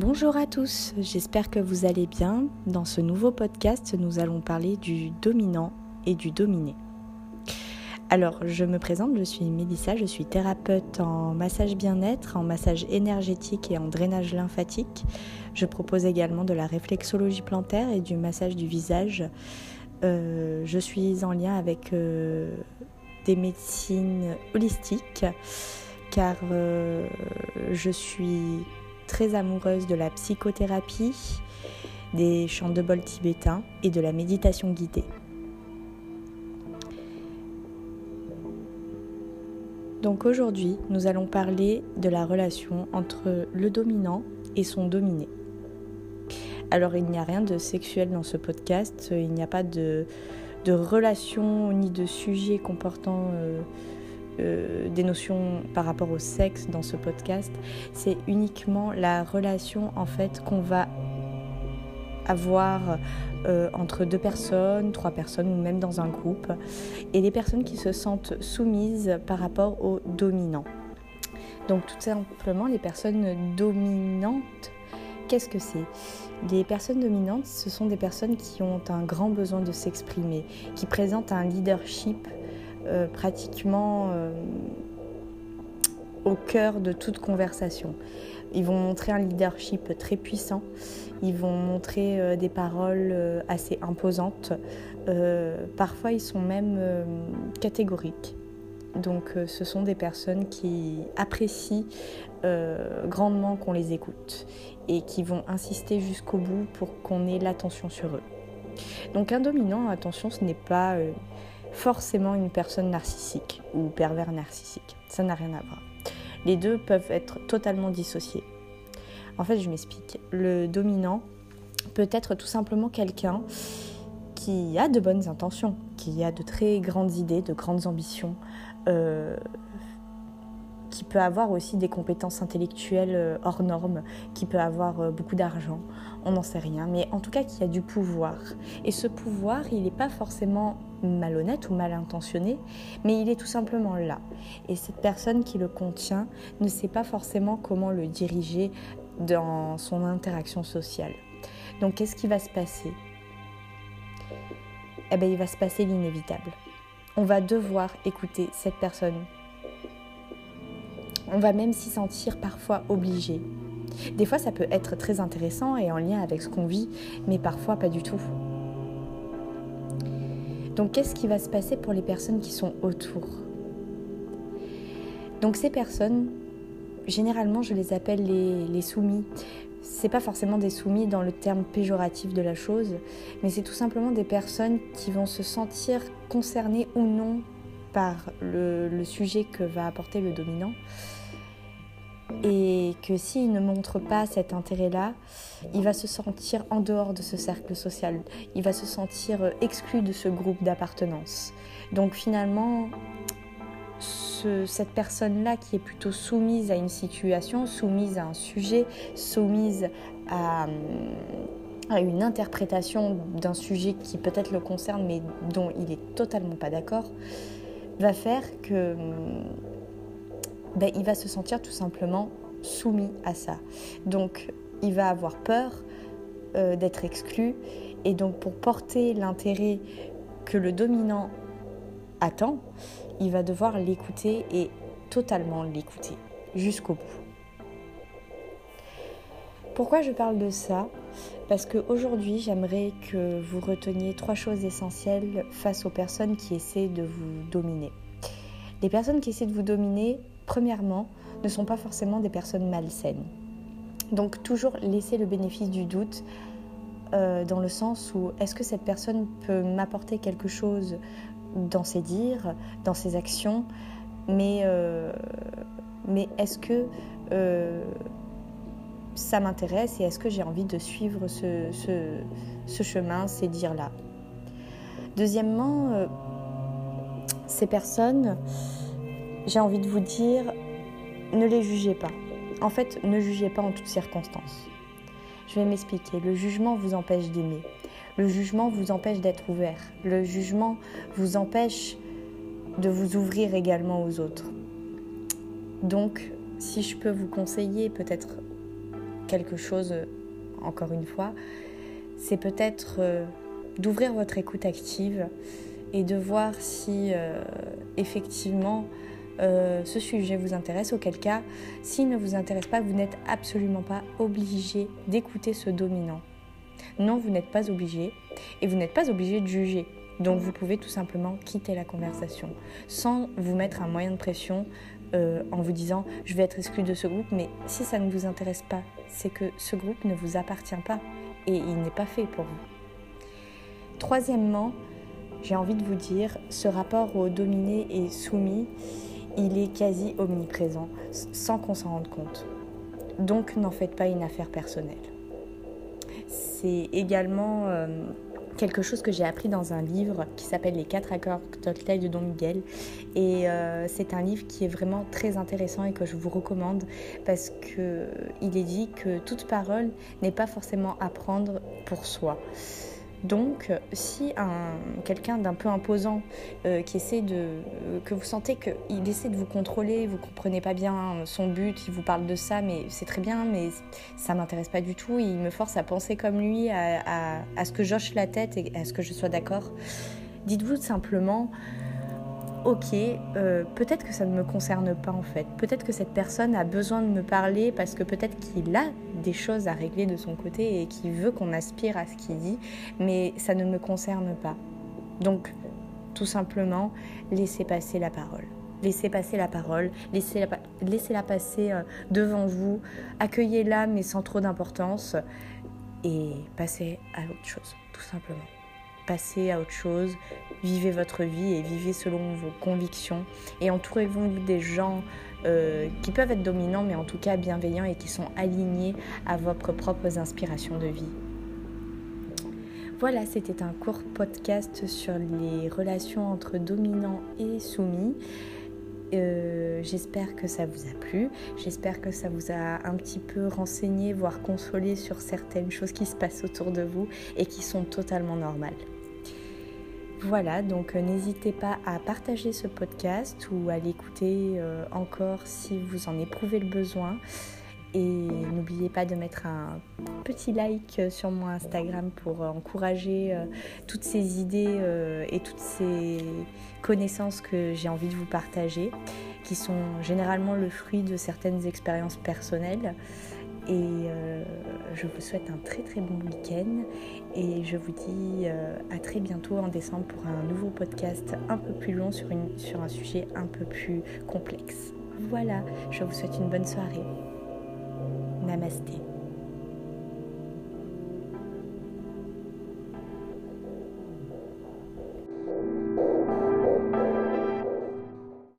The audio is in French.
Bonjour à tous, j'espère que vous allez bien. Dans ce nouveau podcast, nous allons parler du dominant et du dominé. Alors, je me présente, je suis Mélissa, je suis thérapeute en massage bien-être, en massage énergétique et en drainage lymphatique. Je propose également de la réflexologie plantaire et du massage du visage. Euh, je suis en lien avec euh, des médecines holistiques car euh, je suis très amoureuse de la psychothérapie, des chants de bol tibétains et de la méditation guidée. Donc aujourd'hui, nous allons parler de la relation entre le dominant et son dominé. Alors il n'y a rien de sexuel dans ce podcast, il n'y a pas de, relation ni de sujet comportant euh, euh, des notions par rapport au sexe dans ce podcast. C'est uniquement la relation en fait qu'on va avoir euh, entre deux personnes, trois personnes ou même dans un groupe, et les personnes qui se sentent soumises par rapport aux dominants. Donc tout simplement les personnes dominantes, qu'est-ce que c'est? Les personnes dominantes, ce sont des personnes qui ont un grand besoin de s'exprimer, qui présentent un leadership euh, pratiquement euh, au cœur de toute conversation. Ils vont montrer un leadership très puissant, ils vont montrer euh, des paroles assez imposantes, parfois ils sont même catégoriques. Donc ce sont des personnes qui apprécient grandement qu'on les écoute et qui vont insister jusqu'au bout pour qu'on ait l'attention sur eux. Donc un dominant, attention, ce n'est pas forcément une personne narcissique ou pervers narcissique. Ça n'a rien à voir. Les deux peuvent être totalement dissociés. En fait, je m'explique. Le dominant peut être tout simplement quelqu'un qui a de bonnes intentions, qui a de très grandes idées, de grandes ambitions, euh, qui peut avoir aussi des compétences intellectuelles euh, hors normes, qui peut avoir euh, beaucoup d'argent, on n'en sait rien, mais en tout cas qui a du pouvoir. Et ce pouvoir, il n'est pas forcément malhonnête ou mal intentionné, mais il est tout simplement là. Et cette personne qui le contient ne sait pas forcément comment le diriger dans son interaction sociale. Donc qu'est-ce qui va se passer? Eh bien, il va se passer l'inévitable. On va devoir écouter cette personne on va même s'y sentir parfois obligé. Des fois, ça peut être très intéressant et en lien avec ce qu'on vit, mais parfois pas du tout. Donc, qu'est-ce qui va se passer pour les personnes qui sont autour? Donc, ces personnes, généralement, je les appelle les, les soumis. C'est pas forcément des soumis dans le terme péjoratif de la chose, mais c'est tout simplement des personnes qui vont se sentir concernées ou non par le sujet que va apporter le dominant et que s'il ne montre pas cet intérêt-là, il va se sentir en dehors de ce cercle social, il va se sentir exclu de ce groupe d'appartenance. Donc finalement, cette personne-là qui est plutôt soumise à une situation, soumise à un sujet, soumise à, à une interprétation d'un sujet qui peut-être le concerne mais dont il est totalement pas d'accord, va faire que ben, il va se sentir tout simplement soumis à ça. Donc il va avoir peur euh, d'être exclu et donc pour porter l'intérêt que le dominant attend, il va devoir l'écouter et totalement l'écouter jusqu'au bout. Pourquoi je parle de ça? Parce qu'aujourd'hui, j'aimerais que vous reteniez trois choses essentielles face aux personnes qui essaient de vous dominer. Les personnes qui essaient de vous dominer, premièrement, ne sont pas forcément des personnes malsaines. Donc toujours laisser le bénéfice du doute euh, dans le sens où est-ce que cette personne peut m'apporter quelque chose dans ses dires, dans ses actions, mais, euh, est-ce que euh, ça m'intéresse et est-ce que j'ai envie de suivre ce, ce chemin, ces dires-là? Deuxièmement, ces personnes j'ai envie de vous dire, ne les jugez pas. En fait, ne jugez pas en toutes circonstances. Je vais m'expliquer. Le jugement vous empêche d'aimer. Le jugement vous empêche d'être ouvert. Le jugement vous empêche de vous ouvrir également aux autres. Donc, si je peux vous conseiller peut-être quelque chose, encore une fois, c'est peut-être euh, d'ouvrir votre écoute active et de voir si euh, effectivement euh, ce sujet vous intéresse, auquel cas, s'il ne vous intéresse pas, vous n'êtes absolument pas obligé d'écouter ce dominant. Non, vous n'êtes pas obligé et vous n'êtes pas obligé de juger. Donc vous pouvez tout simplement quitter la conversation sans vous mettre un moyen de pression euh, en vous disant je vais être exclu de ce groupe, mais si ça ne vous intéresse pas, c'est que ce groupe ne vous appartient pas et il n'est pas fait pour vous. Troisièmement, j'ai envie de vous dire, ce rapport au dominé et soumis, il est quasi omniprésent, sans qu'on s'en rende compte. Donc n'en faites pas une affaire personnelle. C'est également euh, quelque chose que j'ai appris dans un livre qui s'appelle Les quatre accords Toltec de Don Miguel. Et euh, c'est un livre qui est vraiment très intéressant et que je vous recommande parce qu'il est dit que toute parole n'est pas forcément à prendre pour soi. Donc, si un, quelqu'un d'un peu imposant euh, qui essaie de, euh, que vous sentez qu'il essaie de vous contrôler, vous comprenez pas bien son but, il vous parle de ça, mais c'est très bien, mais ça m'intéresse pas du tout, il me force à penser comme lui, à, à ce que j'hoche la tête et à ce que je sois d'accord. Dites-vous simplement, ok, euh, peut-être que ça ne me concerne pas en fait. Peut-être que cette personne a besoin de me parler parce que peut-être qu'il a des choses à régler de son côté et qu'il veut qu'on aspire à ce qu'il dit, mais ça ne me concerne pas. Donc, tout simplement, laissez passer la parole. Laissez passer la parole, laissez-la laissez -la passer euh, devant vous, accueillez-la mais sans trop d'importance et passez à autre chose, tout simplement passez à autre chose, vivez votre vie et vivez selon vos convictions et entourez-vous des gens euh, qui peuvent être dominants mais en tout cas bienveillants et qui sont alignés à vos propres inspirations de vie. Voilà, c'était un court podcast sur les relations entre dominants et soumis. Euh, j'espère que ça vous a plu, j'espère que ça vous a un petit peu renseigné, voire consolé sur certaines choses qui se passent autour de vous et qui sont totalement normales. Voilà, donc euh, n'hésitez pas à partager ce podcast ou à l'écouter euh, encore si vous en éprouvez le besoin. Et n'oubliez pas de mettre un petit like sur mon Instagram pour encourager euh, toutes ces idées et toutes ces connaissances que j'ai envie de vous partager, qui sont généralement le fruit de certaines expériences personnelles. Et euh, je vous souhaite un très très bon week-end et je vous dis euh, à très bientôt en décembre pour un nouveau podcast un peu plus long sur, une, sur un sujet un peu plus complexe. Voilà, je vous souhaite une bonne soirée. Namasté.